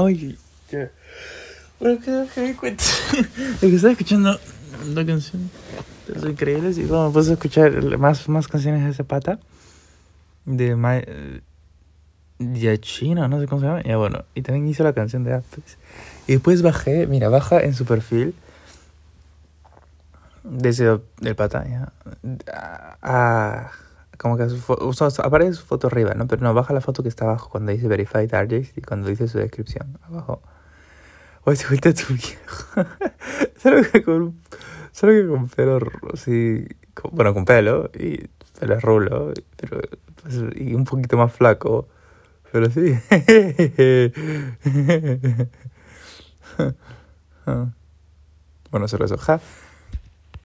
Oye, ya. Bueno, que me di cuenta que estaba escuchando una canción de los increíbles y bueno, me puse a escuchar más, más canciones de ese pata. De My. Yachina, no sé cómo se llama. Ya bueno, y también hizo la canción de Apex. Y después bajé, mira, baja en su perfil. Desde el pata, ya. Ah, como que su o sea, aparece su foto arriba, ¿no? Pero no, baja la foto que está abajo cuando dice Verified Artist y cuando dice su descripción. Abajo. Oye, se vuelta tu viejo. solo que con. Solo que con pelo. así. con- bueno, con pelo y pelo rulo. Pero, pues, y un poquito más flaco. Pero sí. bueno, solo eso. Ja.